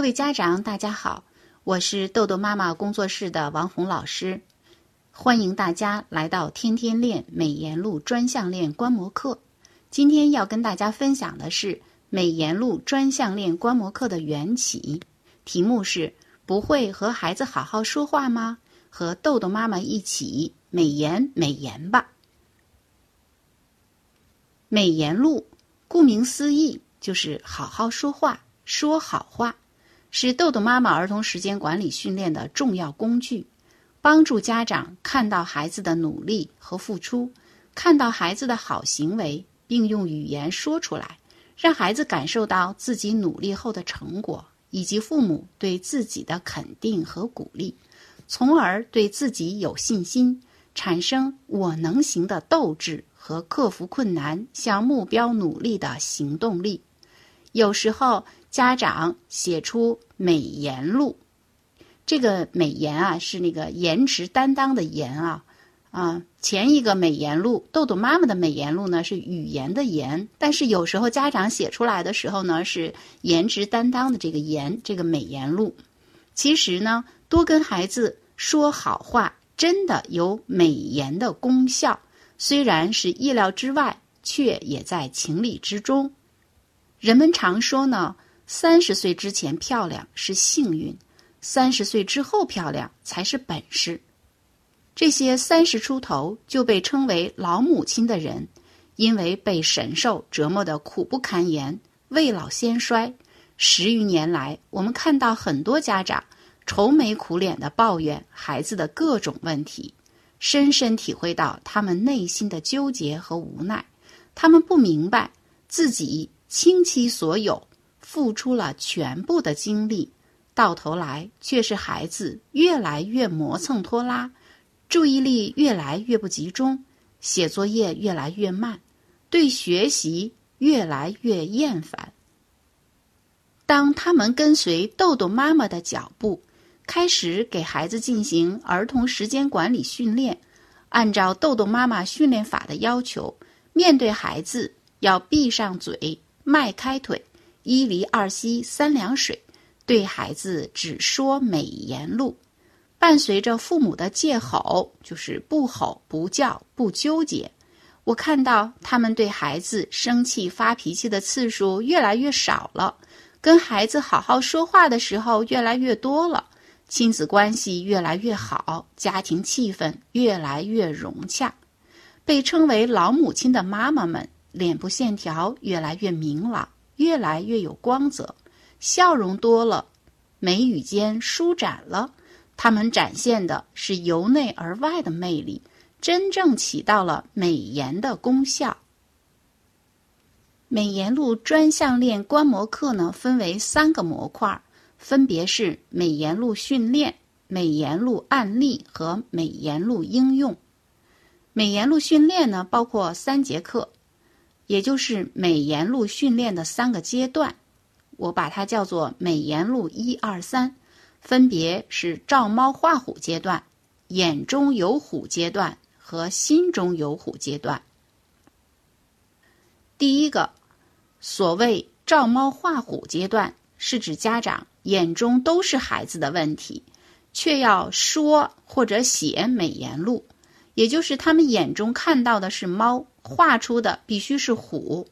各位家长，大家好，我是豆豆妈妈工作室的王红老师，欢迎大家来到天天练美颜录专项练观摩课。今天要跟大家分享的是美颜录专项练观摩课的缘起，题目是“不会和孩子好好说话吗？”和豆豆妈妈一起美颜美颜吧。美颜录，顾名思义就是好好说话，说好话，是豆豆妈妈儿童时间管理训练的重要工具，帮助家长看到孩子的努力和付出，看到孩子的好行为，并用语言说出来，让孩子感受到自己努力后的成果，以及父母对自己的肯定和鼓励。从而对自己有信心，产生我能行的斗志和克服困难、向目标努力的行动力。有时候，家长写出美颜录，这个美颜啊是那个颜值担当的颜啊啊。前一个美颜录，豆豆妈妈的美颜录呢是语言的言，但是有时候家长写出来的时候呢是颜值担当的这个颜，这个美颜录。其实呢。多跟孩子说好话，真的有美颜的功效。虽然是意料之外，却也在情理之中。人们常说呢，三十岁之前漂亮是幸运，三十岁之后漂亮才是本事。这些三十出头就被称为老母亲的人，因为被神兽折磨得苦不堪言，未老先衰。十余年来，我们看到很多家长。愁眉苦脸的抱怨孩子的各种问题，深深体会到他们内心的纠结和无奈。他们不明白自己倾其所有，付出了全部的精力，到头来却是孩子越来越磨蹭拖拉，注意力越来越不集中，写作业越来越慢，对学习越来越厌烦。当他们跟随豆豆妈妈的脚步。开始给孩子进行儿童时间管理训练，按照豆豆妈妈训练法的要求，面对孩子要闭上嘴，迈开腿，一离二吸三凉水，对孩子只说美言录，伴随着父母的戒吼，就是不吼不叫不纠结。我看到他们对孩子生气发脾气的次数越来越少了，跟孩子好好说话的时候越来越多了。亲子关系越来越好，家庭气氛越来越融洽。被称为老母亲的妈妈们，脸部线条越来越明朗，越来越有光泽，笑容多了，眉宇间舒展了。他们展现的是由内而外的魅力，真正起到了美颜的功效。美颜录专项练观摩课呢，分为三个模块。分别是美颜录训练、美颜录案例和美颜录应用。美颜录训练呢，包括三节课，也就是美颜录训练的三个阶段。我把它叫做美颜录一二三，分别是照猫画虎阶段、眼中有虎阶段和心中有虎阶段。第一个，所谓照猫画虎阶段，是指家长。眼中都是孩子的问题，却要说或者写美颜录，也就是他们眼中看到的是猫，画出的必须是虎。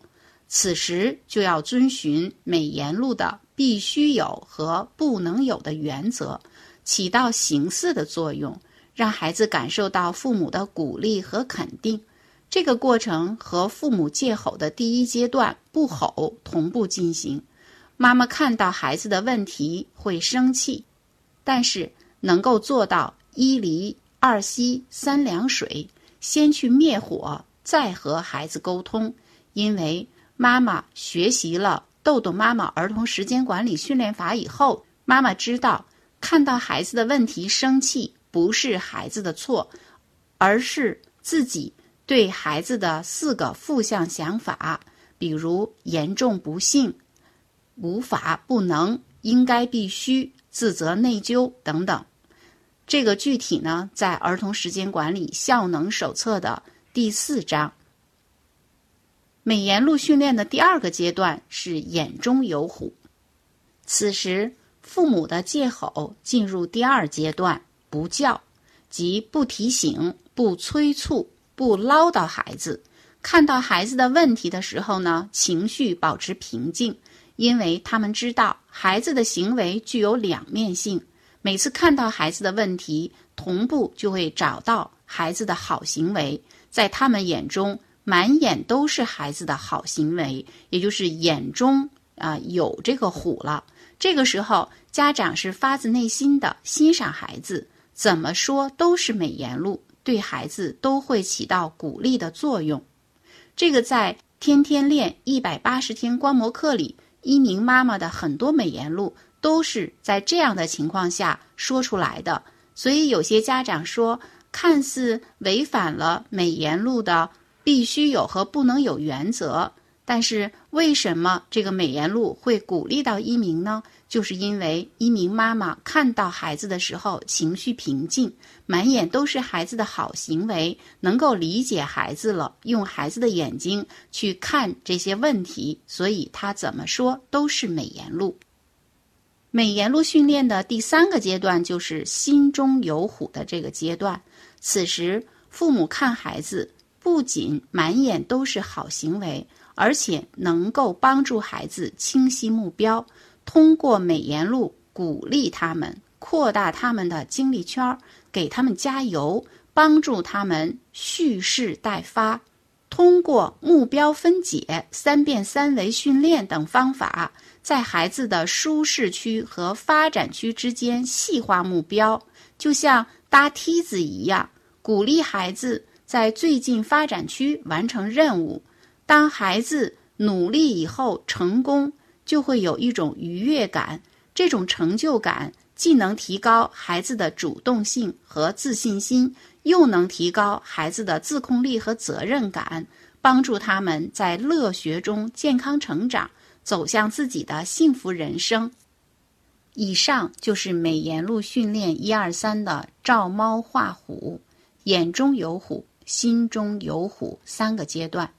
此时就要遵循美颜录的必须有和不能有的原则，起到形似的作用，让孩子感受到父母的鼓励和肯定。这个过程和父母戒吼的第一阶段不吼同步进行。妈妈看到孩子的问题会生气，但是能够做到一离二吸三凉水，先去灭火，再和孩子沟通。因为妈妈学习了豆豆妈妈儿童时间管理训练法以后，妈妈知道看到孩子的问题生气不是孩子的错，而是自己对孩子的四个负向想法，比如严重不幸。无法、不能、应该、必须、自责、内疚等等，这个具体呢，在《儿童时间管理效能手册》的第四章。美颜录训练的第二个阶段是眼中有虎，此时父母的戒吼进入第二阶段，不叫，即不提醒、不催促、不唠叨孩子。看到孩子的问题的时候呢，情绪保持平静，因为他们知道孩子的行为具有两面性。每次看到孩子的问题，同步就会找到孩子的好行为，在他们眼中，满眼都是孩子的好行为，也就是眼中啊有这个虎了。这个时候，家长是发自内心的欣赏孩子，怎么说都是美言录，对孩子都会起到鼓励的作用。这个在《天天练一百八十天观摩课》里，一鸣妈妈的很多美言录都是在这样的情况下说出来的。所以有些家长说，看似违反了美言录的必须有和不能有原则。但是为什么这个美言录会鼓励到一鸣呢？就是因为一鸣妈妈看到孩子的时候情绪平静，满眼都是孩子的好行为，能够理解孩子了，用孩子的眼睛去看这些问题，所以他怎么说都是美言录。美言录训练的第三个阶段就是心中有虎的这个阶段，此时父母看孩子不仅满眼都是好行为。而且能够帮助孩子清晰目标，通过美言录鼓励他们，扩大他们的精力圈儿，给他们加油，帮助他们蓄势待发。通过目标分解、三变三维训练等方法，在孩子的舒适区和发展区之间细化目标，就像搭梯子一样，鼓励孩子在最近发展区完成任务。当孩子努力以后成功，就会有一种愉悦感。这种成就感既能提高孩子的主动性和自信心，又能提高孩子的自控力和责任感，帮助他们在乐学中健康成长，走向自己的幸福人生。以上就是美言录训练一二三的照猫画虎，眼中有虎，心中有虎三个阶段。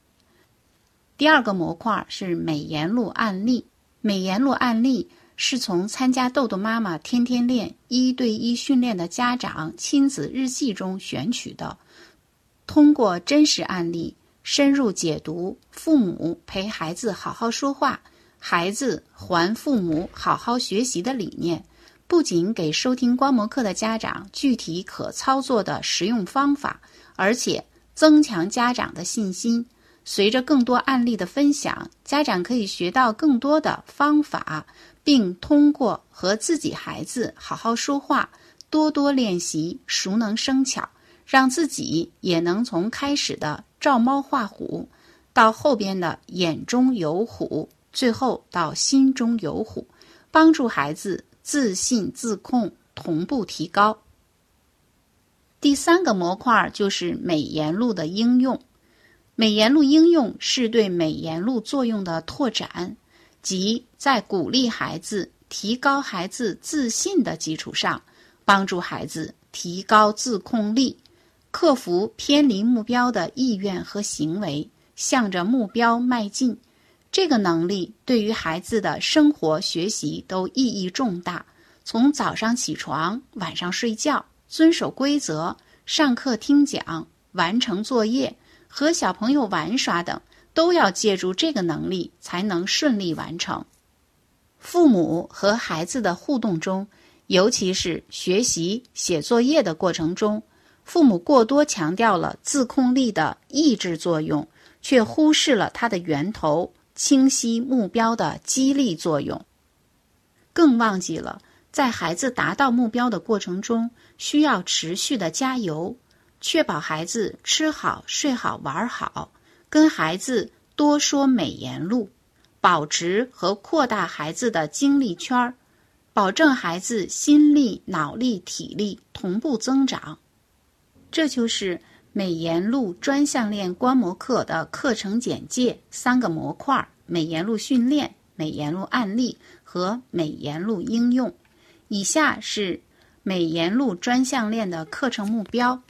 第二个模块是美颜录案例。美颜录案例是从参加豆豆妈妈天天练一对一训练的家长亲子日记中选取的，通过真实案例深入解读父母陪孩子好好说话，孩子还父母好好学习的理念，不仅给收听观摩课的家长具体可操作的实用方法，而且增强家长的信心。随着更多案例的分享，家长可以学到更多的方法，并通过和自己孩子好好说话，多多练习，熟能生巧，让自己也能从开始的照猫画虎，到后边的眼中有虎，最后到心中有虎，帮助孩子自信自控同步提高。第三个模块就是美颜录的应用。美颜录应用是对美颜录作用的拓展，即在鼓励孩子、提高孩子自信的基础上，帮助孩子提高自控力，克服偏离目标的意愿和行为，向着目标迈进。这个能力对于孩子的生活、学习都意义重大。从早上起床、晚上睡觉、遵守规则、上课听讲、完成作业。和小朋友玩耍等，都要借助这个能力才能顺利完成。父母和孩子的互动中，尤其是学习写作业的过程中，父母过多强调了自控力的抑制作用，却忽视了它的源头——清晰目标的激励作用，更忘记了在孩子达到目标的过程中，需要持续的加油。确保孩子吃好、睡好、玩好，跟孩子多说美言录，保持和扩大孩子的精力圈儿，保证孩子心力、脑力、体力同步增长。这就是美言录专项练观摩课的课程简介三个模块：美言录训练、美言录案例和美言录应用。以下是美言录专项练的课程目标。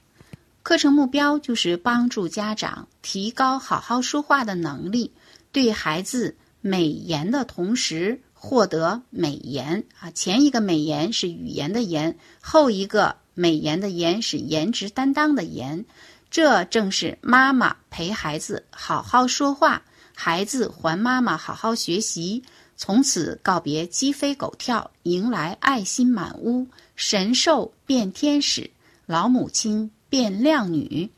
课程目标就是帮助家长提高好好说话的能力，对孩子美言的同时获得美颜啊。前一个美颜是语言的言，后一个美颜的颜是颜值担当的颜。这正是妈妈陪孩子好好说话，孩子还妈妈好好学习，从此告别鸡飞狗跳，迎来爱心满屋，神兽变天使，老母亲变靓女。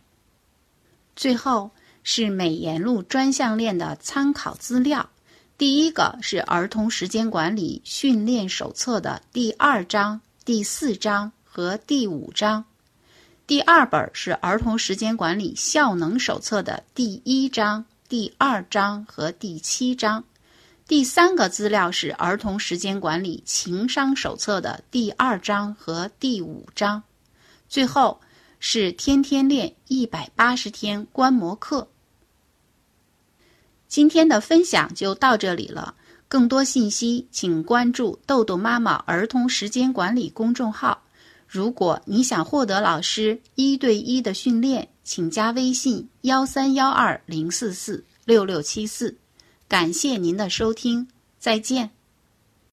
最后是美颜录专项链的参考资料，第一个是《儿童时间管理训练手册》的第二章、第四章和第五章。第二本是《儿童时间管理效能手册》的第一章、第二章和第七章。第三个资料是《儿童时间管理情商手册》的第二章和第五章。最后是天天练一百八十天观摩课。今天的分享就到这里了，更多信息请关注“豆豆妈妈儿童时间管理”公众号。如果你想获得老师一对一的训练，请加微信幺三幺二零四四六六七四。感谢您的收听，再见。